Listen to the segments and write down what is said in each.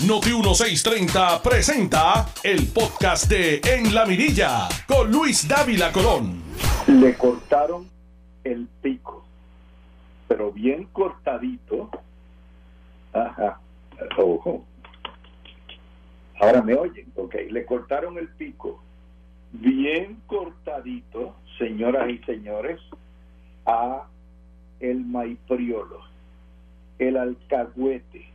Noti 1630 presenta el podcast de En la Mirilla con Luis Dávila Colón. Le cortaron el pico, pero bien cortadito. Ajá, ojo. Ahora me oyen, ok. Le cortaron el pico bien cortadito, señoras y señores, a el maipriolo, el alcahuete,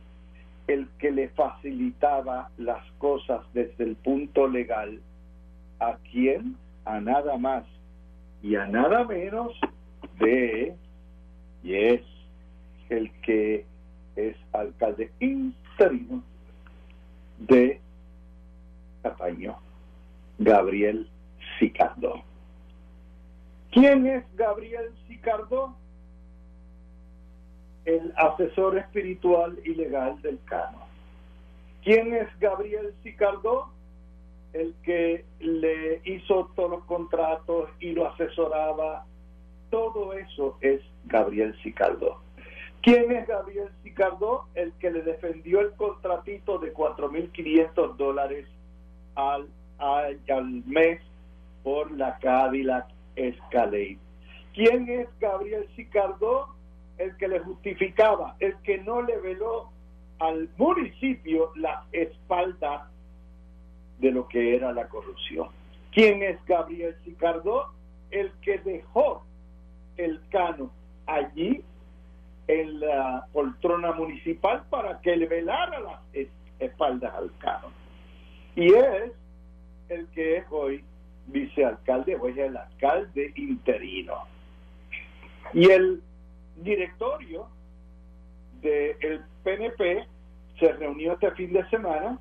el que le facilitaba las cosas desde el punto legal, a quien, a nada más y a nada menos de, y es el que es alcalde interino de Cataño, Gabriel Sicardo. ¿Quién es Gabriel Sicardo? El asesor espiritual y legal del Cano. ¿Quién es Gabriel Sicardó? El que le hizo todos los contratos y lo asesoraba. Todo eso es Gabriel Sicardó. ¿Quién es Gabriel Sicardó? El que le defendió el contratito de 4.500 dólares al, al, al mes por la Cadillac Escalade. ¿Quién es Gabriel Sicardó? El que le justificaba, el que no le veló al municipio las espaldas de lo que era la corrupción. ¿Quién es Gabriel Sicardó? El que dejó el cano allí en la poltrona municipal para que le velara las espaldas al cano. Y es el que es hoy vicealcalde, hoy es el alcalde interino. Y el directorio del PNP se reunió este fin de semana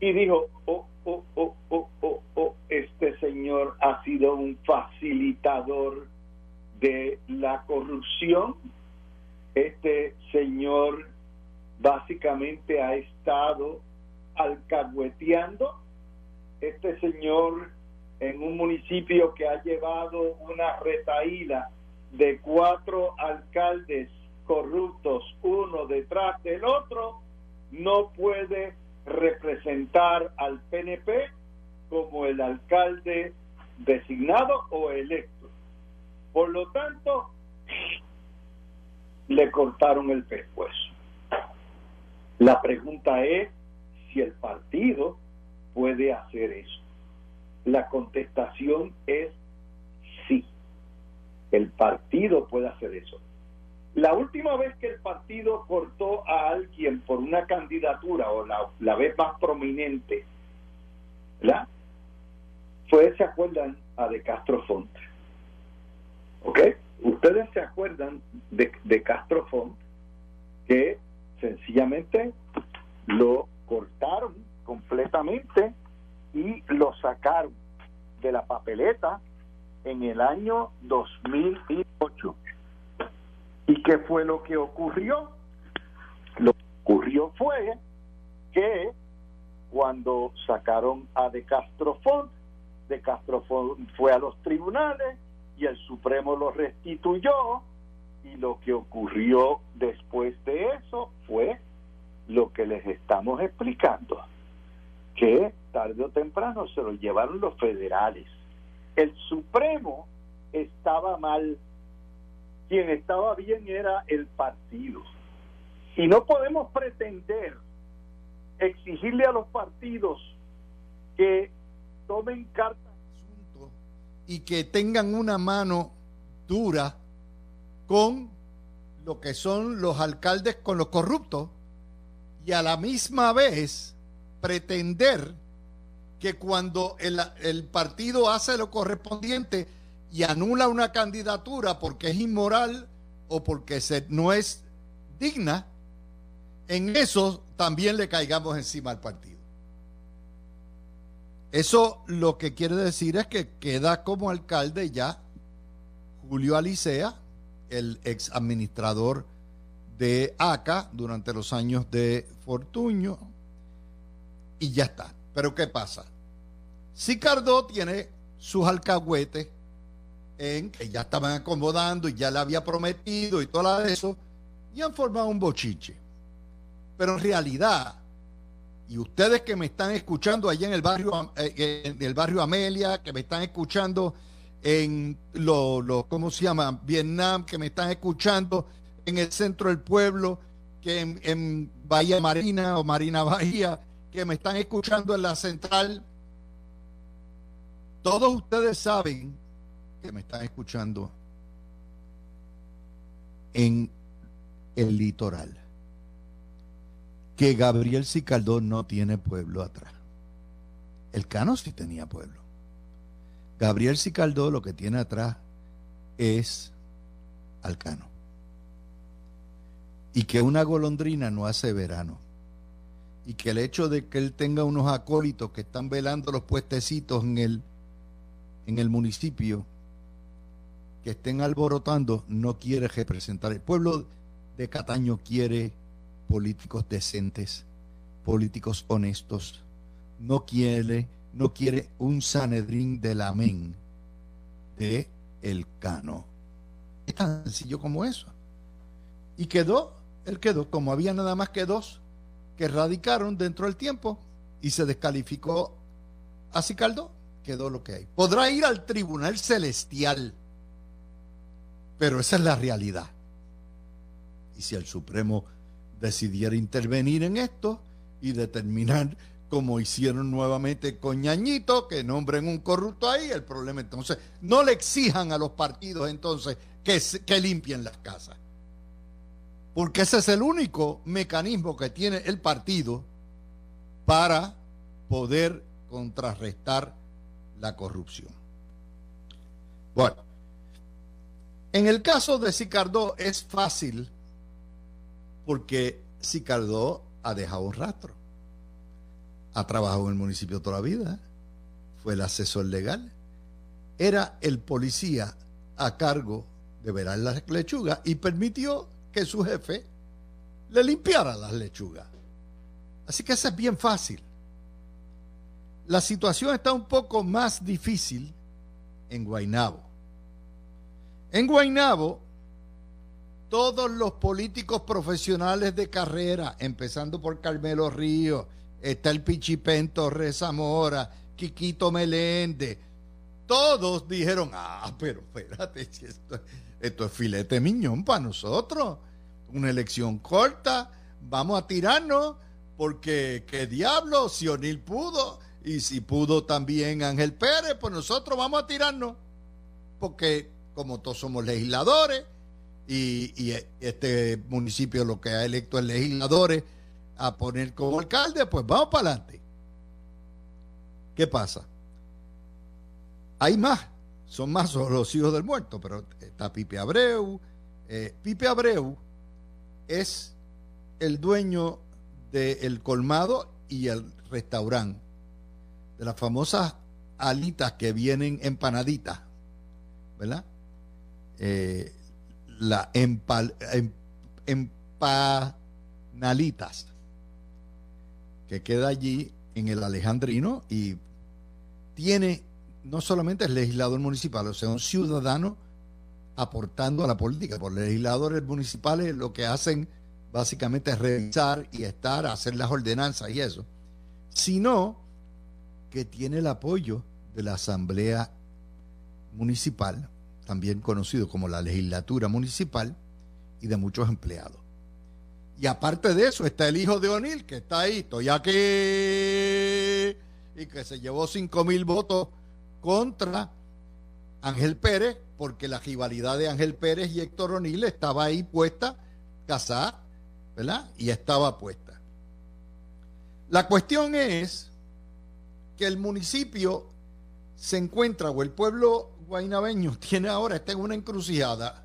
y dijo, oh, oh, oh, oh, oh, oh, este señor ha sido un facilitador de la corrupción, este señor básicamente ha estado alcahueteando, este señor en un municipio que ha llevado una retaíla de cuatro alcaldes corruptos uno detrás del otro, no puede representar al PNP como el alcalde designado o electo. Por lo tanto, le cortaron el pescuezo. La pregunta es si el partido puede hacer eso. La contestación es el partido puede hacer eso. La última vez que el partido cortó a alguien por una candidatura, o la, vez más prominente, ¿verdad? Fue, ¿se acuerdan? A de Castro Font. ¿Ok? Ustedes se acuerdan de, de Castro Font que sencillamente lo cortaron completamente y lo sacaron de la papeleta en el año 2008. ¿Y qué fue lo que ocurrió? Lo que ocurrió fue que cuando sacaron a De Castro Font, De Castro Font fue a los tribunales y el Supremo lo restituyó y lo que ocurrió después de eso fue lo que les estamos explicando, que tarde o temprano se lo llevaron los federales el Supremo estaba mal, quien estaba bien era el partido. Y no podemos pretender exigirle a los partidos que tomen cartas y que tengan una mano dura con lo que son los alcaldes con los corruptos y a la misma vez pretender que cuando el, partido hace lo correspondiente y anula una candidatura porque es inmoral o porque no es digna, en eso también le caigamos encima al partido. Eso lo que quiere decir es que queda como alcalde ya Julio Alicea, el ex administrador de ACA durante los años de Fortuño, y ya está. Pero ¿qué pasa? Cardó tiene sus alcahuetes en que ya estaban acomodando y ya le había prometido y todo eso, y han formado un bochiche. Pero en realidad, y ustedes que me están escuchando allá en el barrio, eh, en el barrio Amelia, que me están escuchando en lo, ¿cómo se llama? Vietnam, que me están escuchando en el centro del pueblo, que en Bahía Marina o Marina Bahía, que me están escuchando en la central. Todos ustedes saben que me están escuchando en el litoral que Gabriel Sicaldó no tiene pueblo atrás. El Cano sí tenía pueblo. Gabriel Sicaldó lo que tiene atrás es al Cano. Y que una golondrina no hace verano. Y que el hecho de que él tenga unos acólitos que están velando los puestecitos en el, en el municipio, que estén alborotando, no quiere representar. El pueblo de Cataño quiere políticos decentes, políticos honestos. No quiere, no quiere un Sanedrín del amén de el cano. Es tan sencillo como eso. Y quedó, él quedó, como había nada más que dos que radicaron dentro del tiempo y se descalificó a Cicaldo, quedó lo que hay. Podrá ir al tribunal celestial, pero esa es la realidad. Y si el Supremo decidiera intervenir en esto y determinar como hicieron nuevamente con Ñañito, que nombren un corrupto ahí, el problema entonces, no le exijan a los partidos entonces que, que limpien las casas. Porque ese es el único mecanismo que tiene el partido para poder contrarrestar la corrupción. Bueno, en el caso de Sicardó es fácil porque Sicardó ha dejado un rastro. Ha trabajado en el municipio toda la vida, fue el asesor legal, era el policía a cargo de verar las lechugas y permitió que su jefe le limpiara las lechugas. Así que eso es bien fácil. La situación está un poco más difícil en Guainabo. En Guainabo, todos los políticos profesionales de carrera, empezando por Carmelo Río, está el Pichipén Torres Zamora, Quiquito Meléndez, todos dijeron, ah, pero espérate, esto, esto es filete miñón para nosotros, una elección corta, vamos a tirarnos, porque qué diablo, si O'Neill pudo, y si pudo también Ángel Pérez, pues nosotros vamos a tirarnos, porque como todos somos legisladores, y, este municipio lo que ha electo es legisladores a poner como alcalde, pues vamos para adelante. ¿Qué pasa? Hay más, son más los hijos del muerto, pero está Pipe Abreu. Eh, Pipe Abreu es el dueño del colmado y el restaurante, de las famosas alitas que vienen empanaditas, ¿verdad? Eh, la em, empanalitas, que queda allí en el Alejandrino y tiene, no solamente el legislador municipal, o sea, un ciudadano aportando a la política. Por legisladores municipales lo que hacen básicamente es revisar y estar, hacer las ordenanzas y eso, sino que tiene el apoyo de la Asamblea Municipal también conocido como la legislatura municipal, y de muchos empleados. Y aparte de eso está el hijo de O'Neill, que está ahí, estoy aquí, y que se llevó 5 mil votos contra Ángel Pérez, porque la rivalidad de Ángel Pérez y Héctor O'Neill estaba ahí puesta, casada, ¿verdad? Y estaba puesta. La cuestión es que el municipio se encuentra, o el pueblo guainabeño tiene ahora, está en una encrucijada.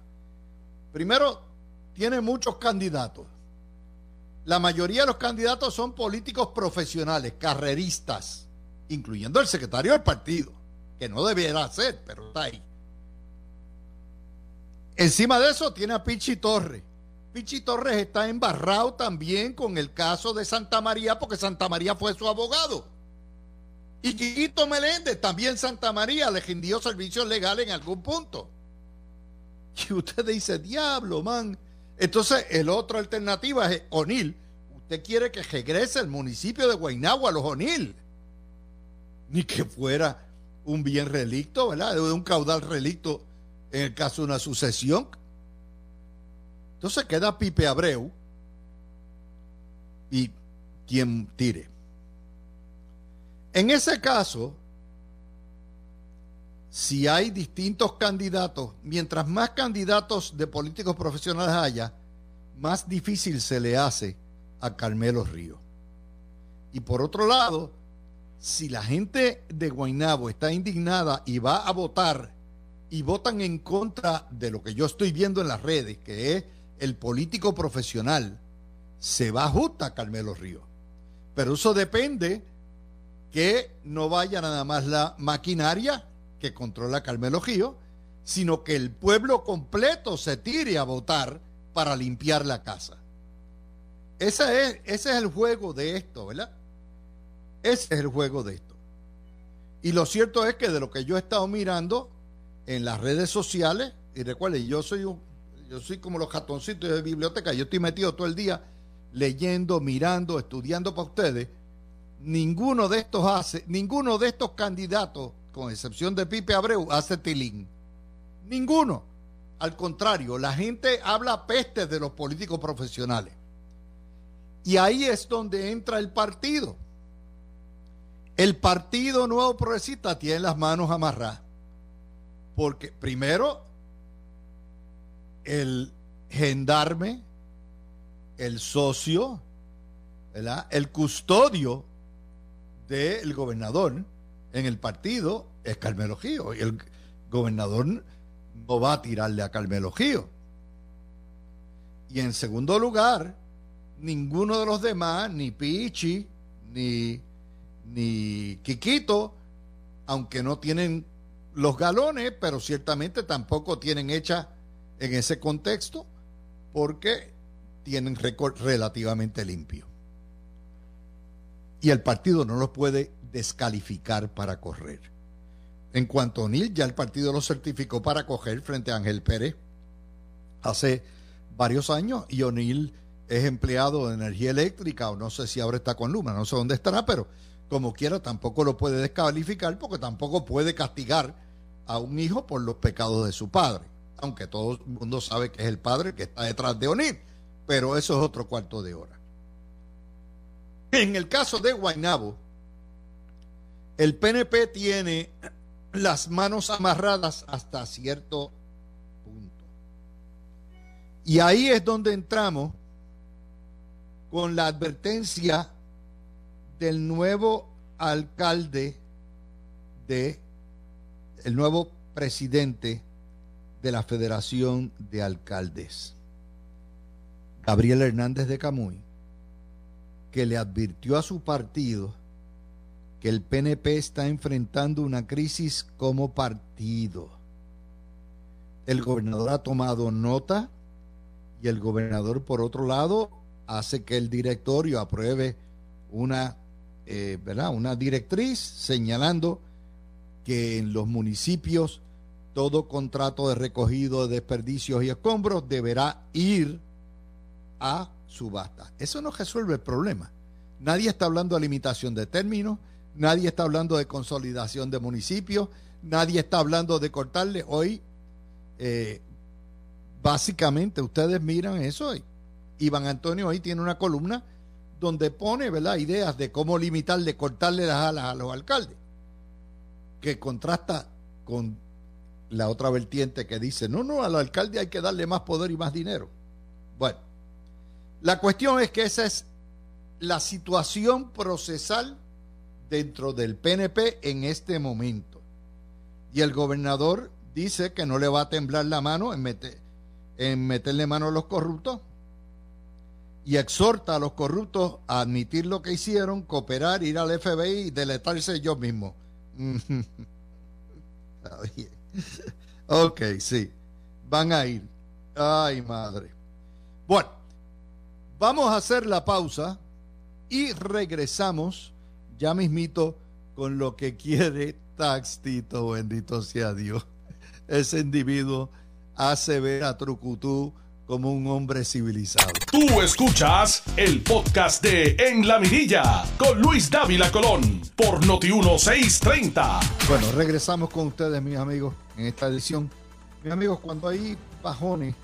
Primero, tiene muchos candidatos. La mayoría de los candidatos son políticos profesionales, carreristas, incluyendo el secretario del partido, que no debiera ser, pero está ahí. Encima de eso tiene a Pichi Torres. Pichi Torres está embarrado también con el caso de Santa María, porque Santa María fue su abogado. Y Quiquito Meléndez, también Santa María, le rindió servicios legales en algún punto. Y usted dice, diablo, man. Entonces, el otra alternativa es O'Neill. usted quiere que regrese el municipio de Guaynabo a los O'Neill. Ni que fuera un bien relicto, ¿verdad? De un caudal relicto en el caso de una sucesión. Entonces queda Pipe Abreu y quien tire. En ese caso, si hay distintos candidatos, mientras más candidatos de políticos profesionales haya, más difícil se le hace a Carmelo Río. Y por otro lado, si la gente de Guaynabo está indignada y va a votar y votan en contra de lo que yo estoy viendo en las redes, que es el político profesional, se va justa a Carmelo Río. Pero eso depende que no vaya nada más la maquinaria que controla Carmelo Río, sino que el pueblo completo se tire a votar para limpiar la casa. Ese es, ese es el juego de esto, ¿verdad? Ese es el juego de esto. Y lo cierto es que de lo que yo he estado mirando en las redes sociales, y recuerden, yo soy yo soy como los jatoncitos de biblioteca, yo estoy metido todo el día leyendo, mirando, estudiando para ustedes. Ninguno de estos hace, ninguno de estos candidatos, con excepción de Pipe Abreu, hace tilín. Ninguno. Al contrario, la gente habla peste de los políticos profesionales. Y ahí es donde entra el partido. El Partido Nuevo Progresista tiene las manos amarradas. Porque primero, el gendarme, el socio, el custodio del gobernador en el partido es Carmelo Gío. Y el gobernador no va a tirarle a Carmelo Gío. Y en segundo lugar, ninguno de los demás, ni Pichi, ni, ni Quiquito, aunque no tienen los galones, pero ciertamente tampoco tienen hecha en ese contexto, porque tienen récord relativamente limpio. Y el partido no los puede descalificar para correr. En cuanto a O'Neill, ya el partido lo certificó para coger frente a Ángel Pérez hace varios años y O'Neill es empleado de energía eléctrica o no sé si ahora está con Luma, no sé dónde estará, pero como quiera tampoco lo puede descalificar porque tampoco puede castigar a un hijo por los pecados de su padre, aunque todo el mundo sabe que es el padre que está detrás de O'Neill, pero eso es otro cuarto de hora. En el caso de Guaynabo, el PNP tiene las manos amarradas hasta cierto punto. Y ahí es donde entramos con la advertencia del nuevo alcalde de el nuevo presidente de la Federación de Alcaldes, Gabriel Hernández de Camuy, que le advirtió a su partido que el PNP está enfrentando una crisis como partido. El gobernador ha tomado nota y el gobernador, por otro lado, hace que el directorio apruebe una, eh, ¿verdad? una directriz señalando que en los municipios todo contrato de recogido de desperdicios y escombros deberá ir a subasta. Eso no resuelve el problema. Nadie está hablando de limitación de términos, nadie está hablando de consolidación de municipios, nadie está hablando de cortarle. Hoy, eh, básicamente, ustedes miran eso hoy. Iván Antonio hoy tiene una columna donde pone ¿verdad? ideas de cómo limitarle, cortarle las alas a los alcaldes, que contrasta con la otra vertiente que dice, no, no, al alcalde hay que darle más poder y más dinero. Bueno, la cuestión es que esa es la situación procesal dentro del PNP en este momento. Y el gobernador dice que no le va a temblar la mano en, meterle mano a los corruptos, y exhorta a los corruptos a admitir lo que hicieron, cooperar, ir al FBI y deletarse ellos mismos. ok, sí, van a ir. Ay, madre. Bueno, vamos a hacer la pausa y regresamos ya mismito con lo que quiere Taxito, bendito sea Dios. Ese individuo hace ver a Trucutú como un hombre civilizado. Tú escuchas el podcast de En la Mirilla con Luis Dávila Colón por Noti 1630. Bueno, regresamos con ustedes, mis amigos, en esta edición. Mis amigos, cuando hay bajones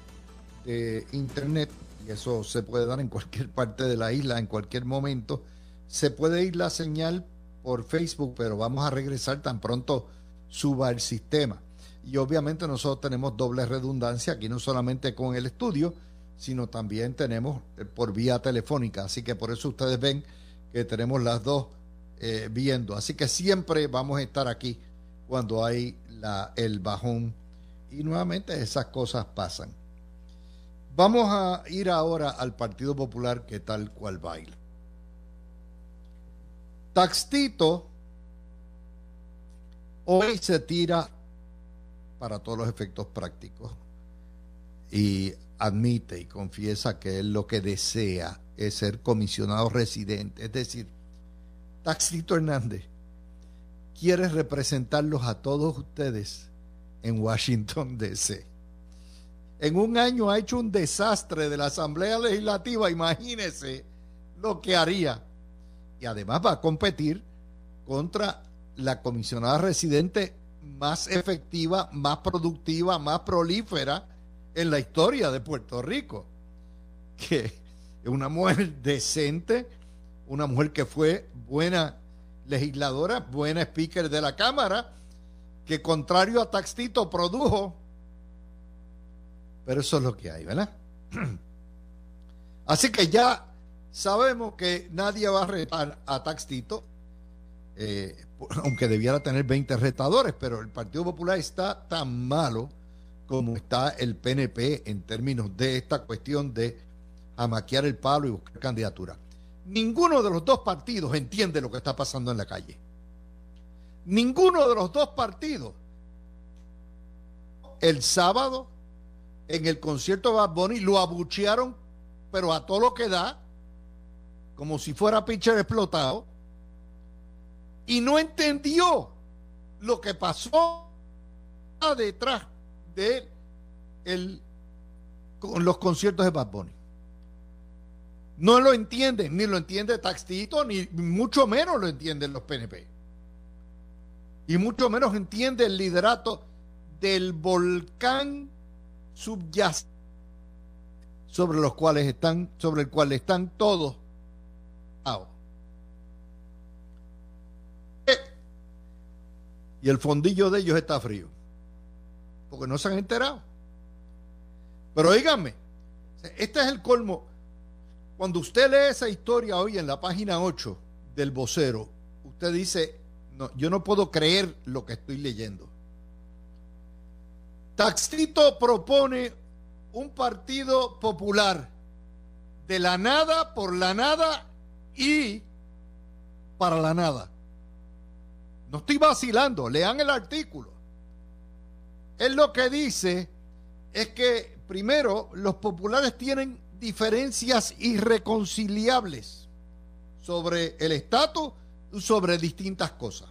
de internet, y eso se puede dar en cualquier parte de la isla, en cualquier momento, se puede ir la señal por Facebook, pero vamos a regresar tan pronto suba el sistema. Y obviamente nosotros tenemos doble redundancia aquí, no solamente con el estudio, sino también tenemos eh, por vía telefónica. Así que por eso ustedes ven que tenemos las dos eh, viendo. Así que siempre vamos a estar aquí cuando hay la, el bajón. Y nuevamente esas cosas pasan. Vamos a ir ahora al Partido Popular que tal cual baila. Taxtito hoy se tira para todos los efectos prácticos y admite y confiesa que él lo que desea es ser comisionado residente. Es decir, Taxito Hernández quiere representarlos a todos ustedes en Washington, D.C. En un año ha hecho un desastre de la Asamblea Legislativa, imagínese lo que haría. Y además va a competir contra la comisionada residente más efectiva, más productiva, más prolífera en la historia de Puerto Rico. Que es una mujer decente, una mujer que fue buena legisladora, buena speaker de la Cámara, que contrario a Taxito produjo. Pero eso es lo que hay, ¿verdad? Así que ya sabemos que nadie va a retar a Taxito, eh, aunque debiera tener 20 retadores, pero el Partido Popular está tan malo como está el PNP en términos de esta cuestión de amaquear el palo y buscar candidatura. Ninguno de los dos partidos entiende lo que está pasando en la calle. Ninguno de los dos partidos. El sábado, en el concierto de Bad Bunny, lo abuchearon, pero a todo lo que da, como si fuera pitcher explotado y no entendió lo que pasó detrás de el, con los conciertos de Bad Bunny. No lo entienden, ni lo entiende Taxito, ni mucho menos lo entienden los PNP. Y mucho menos entiende el liderato del volcán subyacente sobre los cuales están, sobre el cual están todos y el fondillo de ellos está frío. Porque no se han enterado. Pero díganme, este es el colmo. Cuando usted lee esa historia hoy en la página 8 del vocero, usted dice, no, yo no puedo creer lo que estoy leyendo. Taxito propone un partido popular de la nada, por la nada y para la nada. No estoy vacilando, lean el artículo. Él lo que dice es que, primero, los populares tienen diferencias irreconciliables sobre el estatus, sobre distintas cosas.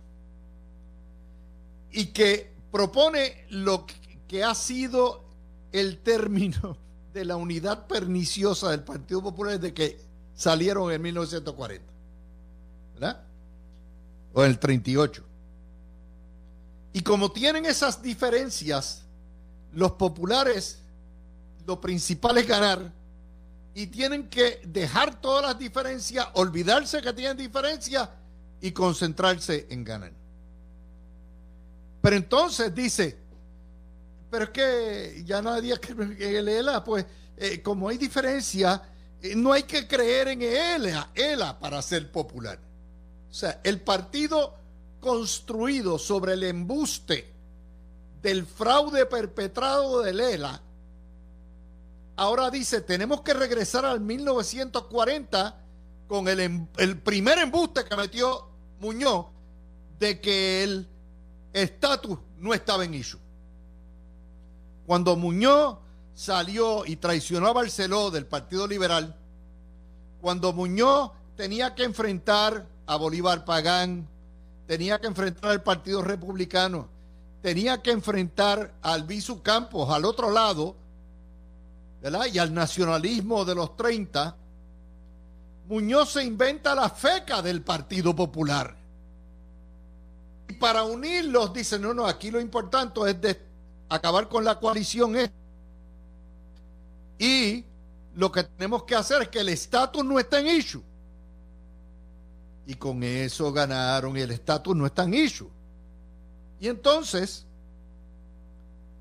Y que propone lo que ha sido el término de la unidad perniciosa del Partido Popular desde que salieron en 1940. ¿Verdad? O en el 38. Y como tienen esas diferencias, los populares, lo principal es ganar y tienen que dejar todas las diferencias, olvidarse que tienen diferencias y concentrarse en ganar. Pero entonces dice, pero es que ya nadie que ELA, pues eh, como hay diferencia, eh, no hay que creer en ELA, ELA para ser popular. O sea, el partido construido sobre el embuste del fraude perpetrado de Lela, ahora dice, tenemos que regresar al 1940 con el, em, el primer embuste que metió Muñoz de que el estatus no estaba en issue. Cuando Muñoz salió y traicionó a Barceló del Partido Liberal, cuando Muñoz tenía que enfrentar a Bolívar Pagán, tenía que enfrentar al Partido Republicano, tenía que enfrentar al Albizu Campos al otro lado, ¿verdad? y al nacionalismo de los 30, Muñoz se inventa la feca del Partido Popular. Y para unirlos dice, no, no, aquí lo importante es de acabar con la coalición. Y lo que tenemos que hacer es que el estatus no está en issue. Y con eso ganaron el estatus no está en issue. Y entonces,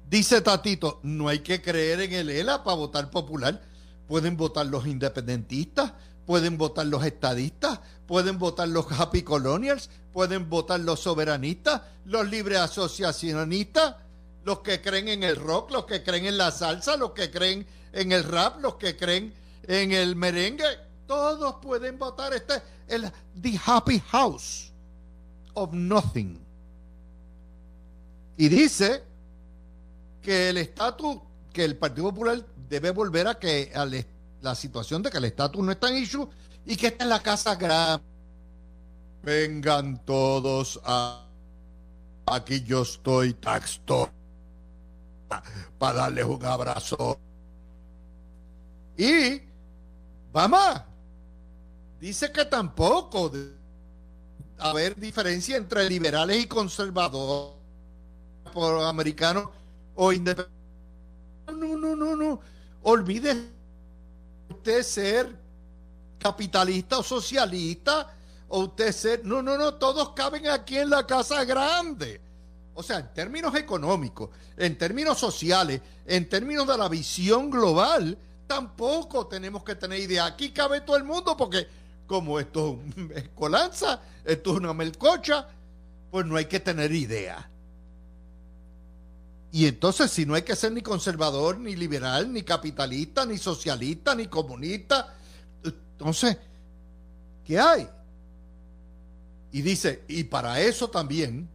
dice Tatito, no hay que creer en el ELA para votar popular. Pueden votar los independentistas, pueden votar los estadistas, pueden votar los happy colonials, pueden votar los soberanistas, los libres asociacionistas, los que creen en el rock, los que creen en la salsa, los que creen en el rap, los que creen en el merengue, todos pueden votar. Este el The Happy House of Nothing. Y dice que el estatus, que el Partido Popular debe volver a que a la situación de que el estatus no está en issue y que está en la casa grande. Vengan todos a aquí yo estoy taxto para darles un abrazo. Y vamos, dice que tampoco debe haber diferencia entre liberales y conservadores por americanos o independientes. No, no, no, no. Olvide usted ser capitalista o socialista o usted ser... No, no, no, todos caben aquí en la casa grande. O sea, en términos económicos, en términos sociales, en términos de la visión global, tampoco tenemos que tener idea. Aquí cabe todo el mundo porque como esto es colanza, esto es una melcocha, pues no hay que tener idea. Y entonces si no hay que ser ni conservador, ni liberal, ni capitalista, ni socialista, ni comunista, entonces, ¿qué hay? Y dice, y para eso también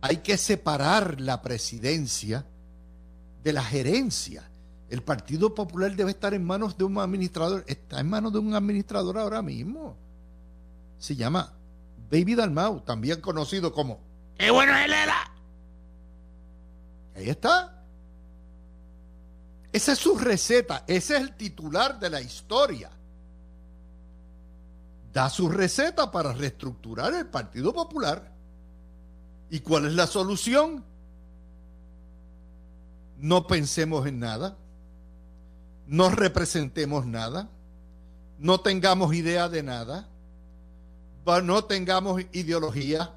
hay que separar la presidencia de la gerencia. El Partido Popular debe estar en manos de un administrador. Está en manos de un administrador ahora mismo. Se llama Baby Dalmau, también conocido como ¡Qué bueno es Lela! Ahí está. Esa es su receta. Ese es el titular de la historia. Da su receta para reestructurar el Partido Popular. ¿Y cuál es la solución? No pensemos en nada, no representemos nada, no tengamos idea de nada, no tengamos ideología,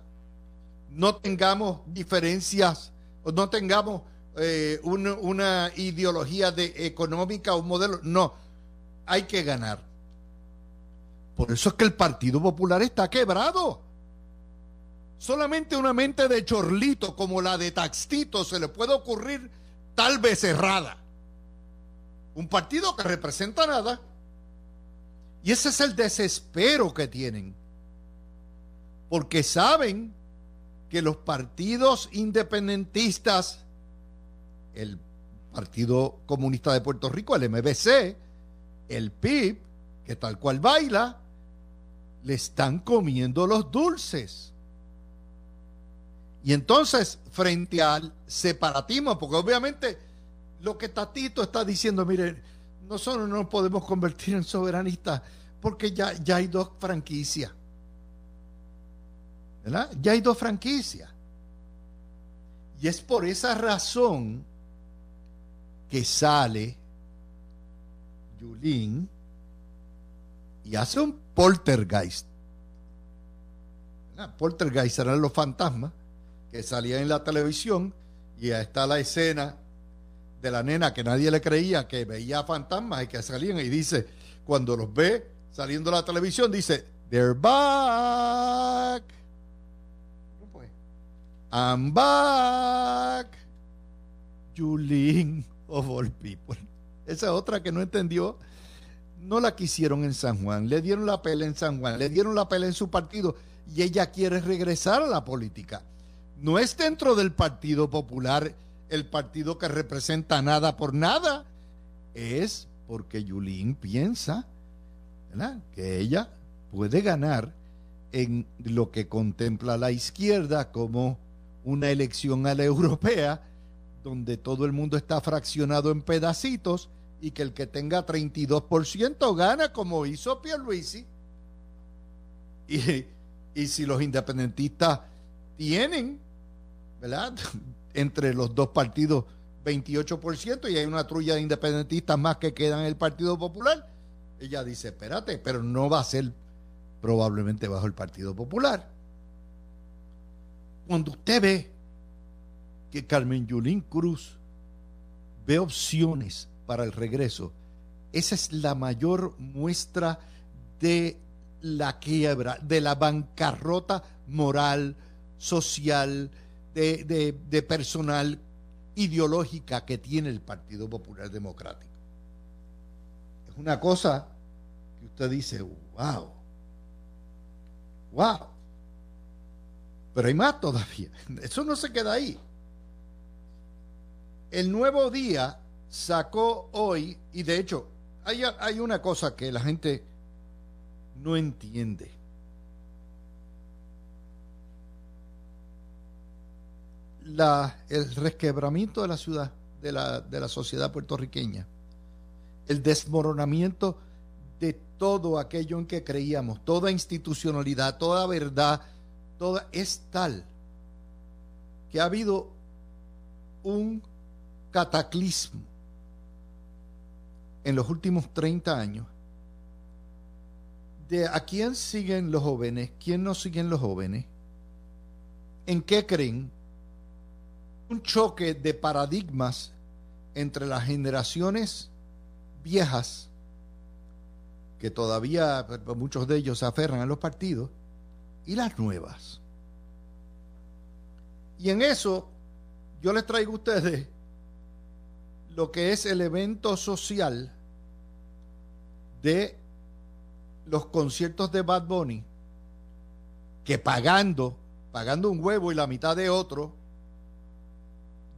no tengamos diferencias, no tengamos eh, una, ideología de económica o modelo. No, hay que ganar. Por eso es que el Partido Popular está quebrado. Solamente una mente de chorlito como la de Taxito se le puede ocurrir tal vez errada. Un partido que representa nada. Y ese es el desespero que tienen. Porque saben que los partidos independentistas, el Partido Comunista de Puerto Rico, el MBC, el PIB, que tal cual baila, le están comiendo los dulces. Y entonces, frente al separatismo, porque obviamente lo que Tatito está diciendo, mire, nosotros no nos podemos convertir en soberanistas porque ya, ya hay dos franquicias. ¿Verdad? Ya hay dos franquicias. Y es por esa razón que sale Yulín y hace un poltergeist. Poltergeist serán los fantasmas que salía en la televisión y ahí está la escena de la nena que nadie le creía que veía fantasmas y que salían y dice, cuando los ve saliendo de la televisión, dice, they're back. I'm back. Julín of all people. Esa otra que no entendió. No la quisieron en San Juan. Le dieron la pela en San Juan. Le dieron la pela en su partido. Y ella quiere regresar a la política no es dentro del Partido Popular el partido que representa nada por nada. Es porque Yulín piensa que ella puede ganar en lo que contempla la izquierda como una elección a la europea, donde todo el mundo está fraccionado en pedacitos y que el que tenga 32% gana como hizo Pierluisi. Y, y si los independentistas tienen, ¿verdad? Entre los dos partidos 28% y hay una trulla de independentistas más que quedan en el Partido Popular, ella dice, espérate, pero no va a ser probablemente bajo el Partido Popular. Cuando usted ve que Carmen Yulín Cruz ve opciones para el regreso, esa es la mayor muestra de la quiebra, de la bancarrota moral, social, de, de personal ideológica que tiene el Partido Popular Democrático. Es una cosa que usted dice, wow, wow. Pero hay más todavía. Eso no se queda ahí. El nuevo día sacó hoy, y de hecho, hay, hay una cosa que la gente no entiende. La, el resquebramiento de la ciudad, de la, de la sociedad puertorriqueña, el desmoronamiento de todo aquello en que creíamos, toda institucionalidad, toda verdad, toda es tal que ha habido un cataclismo en los últimos 30 años de a quién siguen los jóvenes, quién no siguen los jóvenes, en qué creen, un choque de paradigmas entre las generaciones viejas, que todavía pues, muchos de ellos se aferran a los partidos, y las nuevas. Y en eso yo les traigo a ustedes lo que es el evento social de los conciertos de Bad Bunny, que pagando, pagando un huevo y la mitad de otro,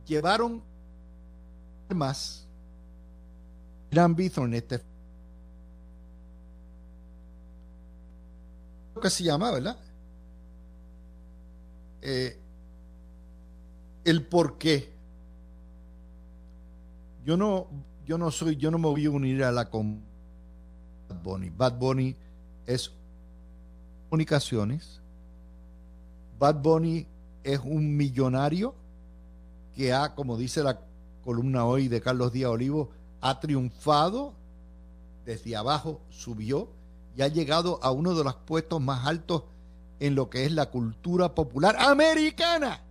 llevaron más Gran Bithorn este que se llama, ¿verdad? Eh, el por qué. Yo no, yo no soy, yo no me voy a unir a la con Bad Bunny. Bad Bunny es comunicaciones. Bad Bunny es un millonario que ha, como dice la columna hoy de Carlos Díaz Olivo, ha triunfado desde abajo, subió y ha llegado a uno de los puestos más altos en lo que es la cultura popular americana.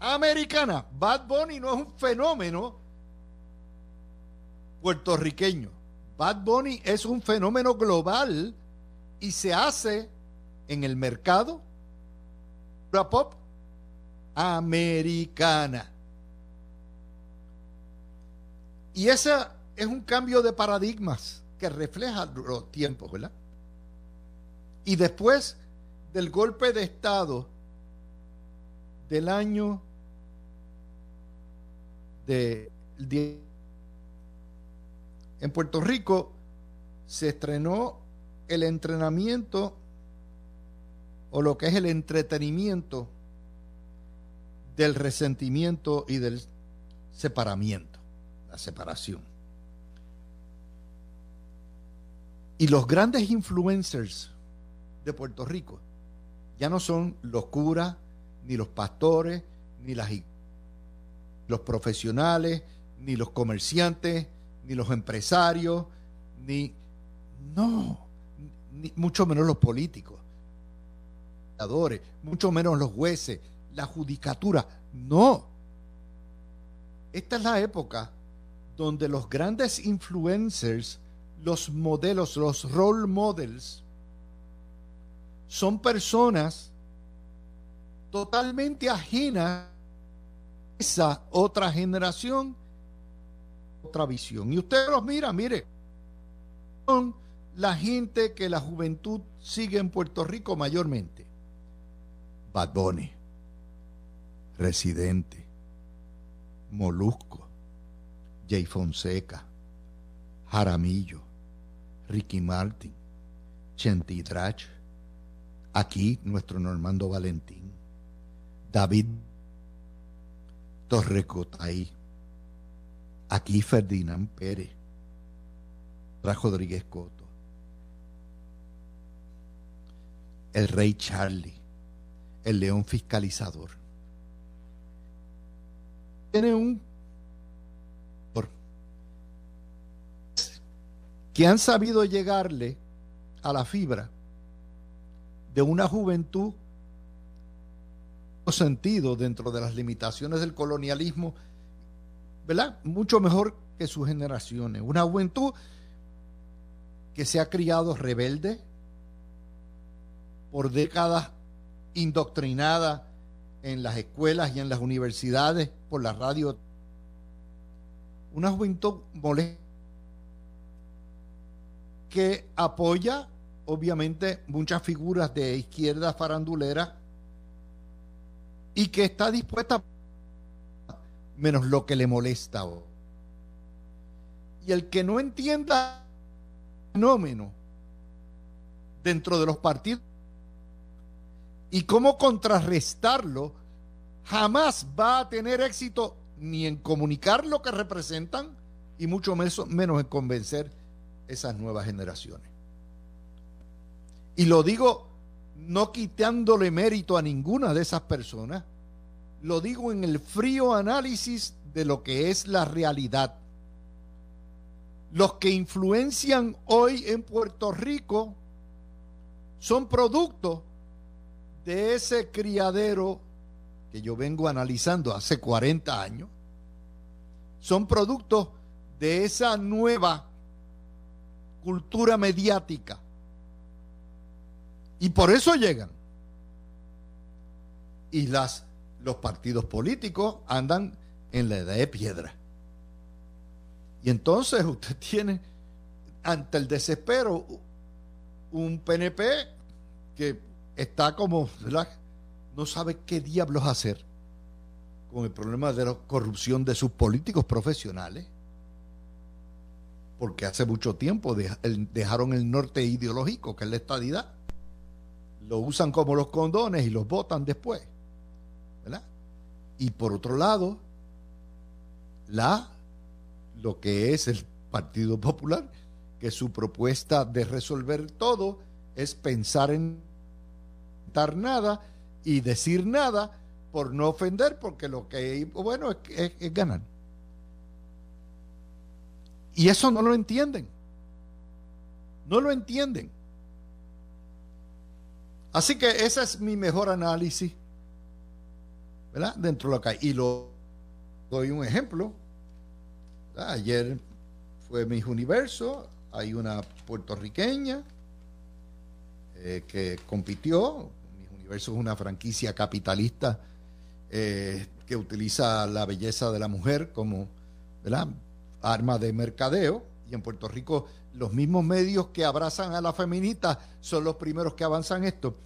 Americana. Bad Bunny no es un fenómeno puertorriqueño. Bad Bunny es un fenómeno global y se hace en el mercado pop americana. Y ese es un cambio de paradigmas que refleja los tiempos, ¿verdad? Y después del golpe de Estado del año de en Puerto Rico se estrenó el entrenamiento o lo que es el entretenimiento del resentimiento y del separamiento, la separación. Y los grandes influencers de Puerto Rico ya no son los curas, ni los pastores, ni las, los profesionales, ni los comerciantes, ni los empresarios, ni... No, ni, mucho menos los políticos, mucho menos los jueces, la judicatura. No. Esta es la época donde los grandes influencers, los modelos, los role models, son personas totalmente ajenas a esa otra generación, otra visión. Y usted los mira, mire, son la gente que la juventud sigue en Puerto Rico mayormente. Bad Bunny, Residente, Molusco, Jay Fonseca, Jaramillo, Ricky Martin, Chenti Drach, aquí nuestro Normando Valentín, David Torrecotay, Aquí Ferdinand Pérez, Rodríguez Coto, el rey Charlie, el león fiscalizador. Tiene un que han sabido llegarle a la fibra de una juventud sentido dentro de las limitaciones del colonialismo, ¿verdad? Mucho mejor que sus generaciones. Una juventud que se ha criado rebelde, por décadas indoctrinada en las escuelas y en las universidades, por la radio. Una juventud molesta que apoya, obviamente, muchas figuras de izquierda farandulera y que está dispuesta menos lo que le molesta. Y el que no entienda el fenómeno dentro de los partidos y cómo contrarrestarlo, jamás va a tener éxito ni en comunicar lo que representan y mucho menos en convencer esas nuevas generaciones. Y lo digo no quitándole mérito a ninguna de esas personas, lo digo en el frío análisis de lo que es la realidad. Los que influencian hoy en Puerto Rico son producto de ese criadero que yo vengo analizando hace 40 años. Son producto de esa nueva cultura mediática y por eso llegan. Y las, los partidos políticos andan en la edad de piedra. Y entonces usted tiene, ante el desespero, un PNP que está como, no sabe qué diablos hacer con el problema de la corrupción de sus políticos profesionales, porque hace mucho tiempo dejaron el norte ideológico, que es la estadidad, lo usan como los condones y los votan después. ¿verdad? Y por otro lado, la, lo que es el Partido Popular, que su propuesta de resolver todo es pensar en nada y decir nada por no ofender, porque lo que bueno es, es ganar. Y eso no lo entienden. No lo entienden. Así que ese es mi mejor análisis, ¿verdad? Dentro de lo que. Y lo doy un ejemplo. Ayer fue Mis Universo, hay una puertorriqueña eh, que compitió. Universo es una franquicia capitalista eh, que utiliza la belleza de la mujer como arma de mercadeo. Y en Puerto Rico los mismos medios que abrazan a la feminista son los primeros que avanzan esto.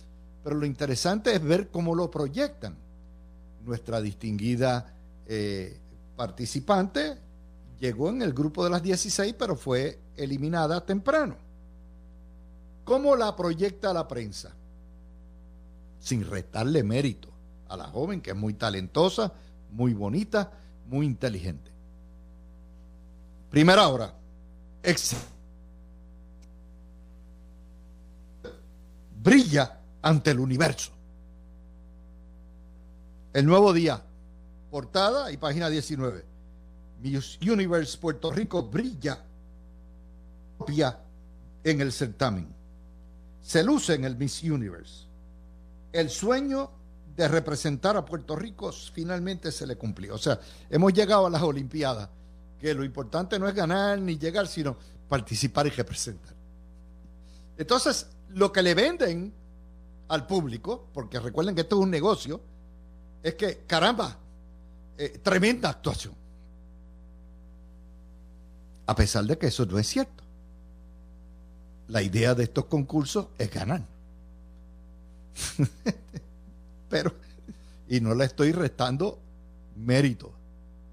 Pero lo interesante es ver cómo lo proyectan. Nuestra distinguida eh, participante llegó en el grupo de las 16, pero fue eliminada temprano. ¿Cómo la proyecta la prensa? Sin restarle mérito a la joven, que es muy talentosa, muy bonita, muy inteligente. Primera hora. Excelente brilla ante el universo. El nuevo día, portada y página 19. Miss Universe Puerto Rico brilla en el certamen. Se luce en el Miss Universe. El sueño de representar a Puerto Rico finalmente se le cumplió. O sea, hemos llegado a las Olimpiadas, que lo importante no es ganar ni llegar, sino participar y representar. Entonces, lo que le venden al público, porque recuerden que esto es un negocio, es que, caramba, eh, tremenda actuación. A pesar de que eso no es cierto. La idea de estos concursos es ganar. Pero, y no le estoy restando mérito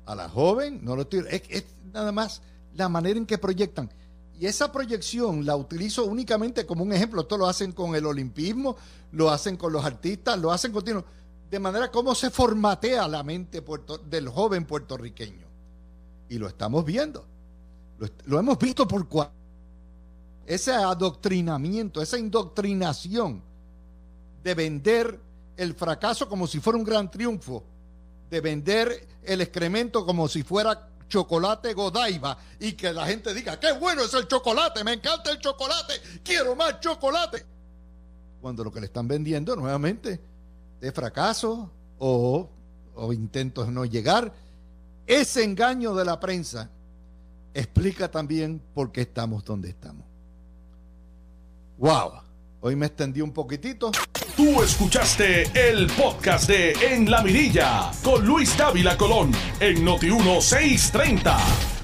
a la joven, no lo estoy, es nada más la manera en que proyectan. Y esa proyección la utilizo únicamente como un ejemplo. Esto lo hacen con el olimpismo, lo hacen con los artistas, lo hacen continuo. De manera como se formatea la mente del joven puertorriqueño. Y lo estamos viendo. Lo, hemos visto por cuál. Ese adoctrinamiento, esa indoctrinación de vender el fracaso como si fuera un gran triunfo, de vender el excremento como si fuera chocolate Godiva y que la gente diga, qué bueno es el chocolate, me encanta el chocolate, quiero más chocolate. Cuando lo que le están vendiendo nuevamente es fracaso o, o intentos no llegar, ese engaño de la prensa explica también por qué estamos donde estamos. ¡Wow! Hoy me extendí un poquitito. Tú escuchaste el podcast de En la Mirilla con Luis Dávila Colón en Noti 1630.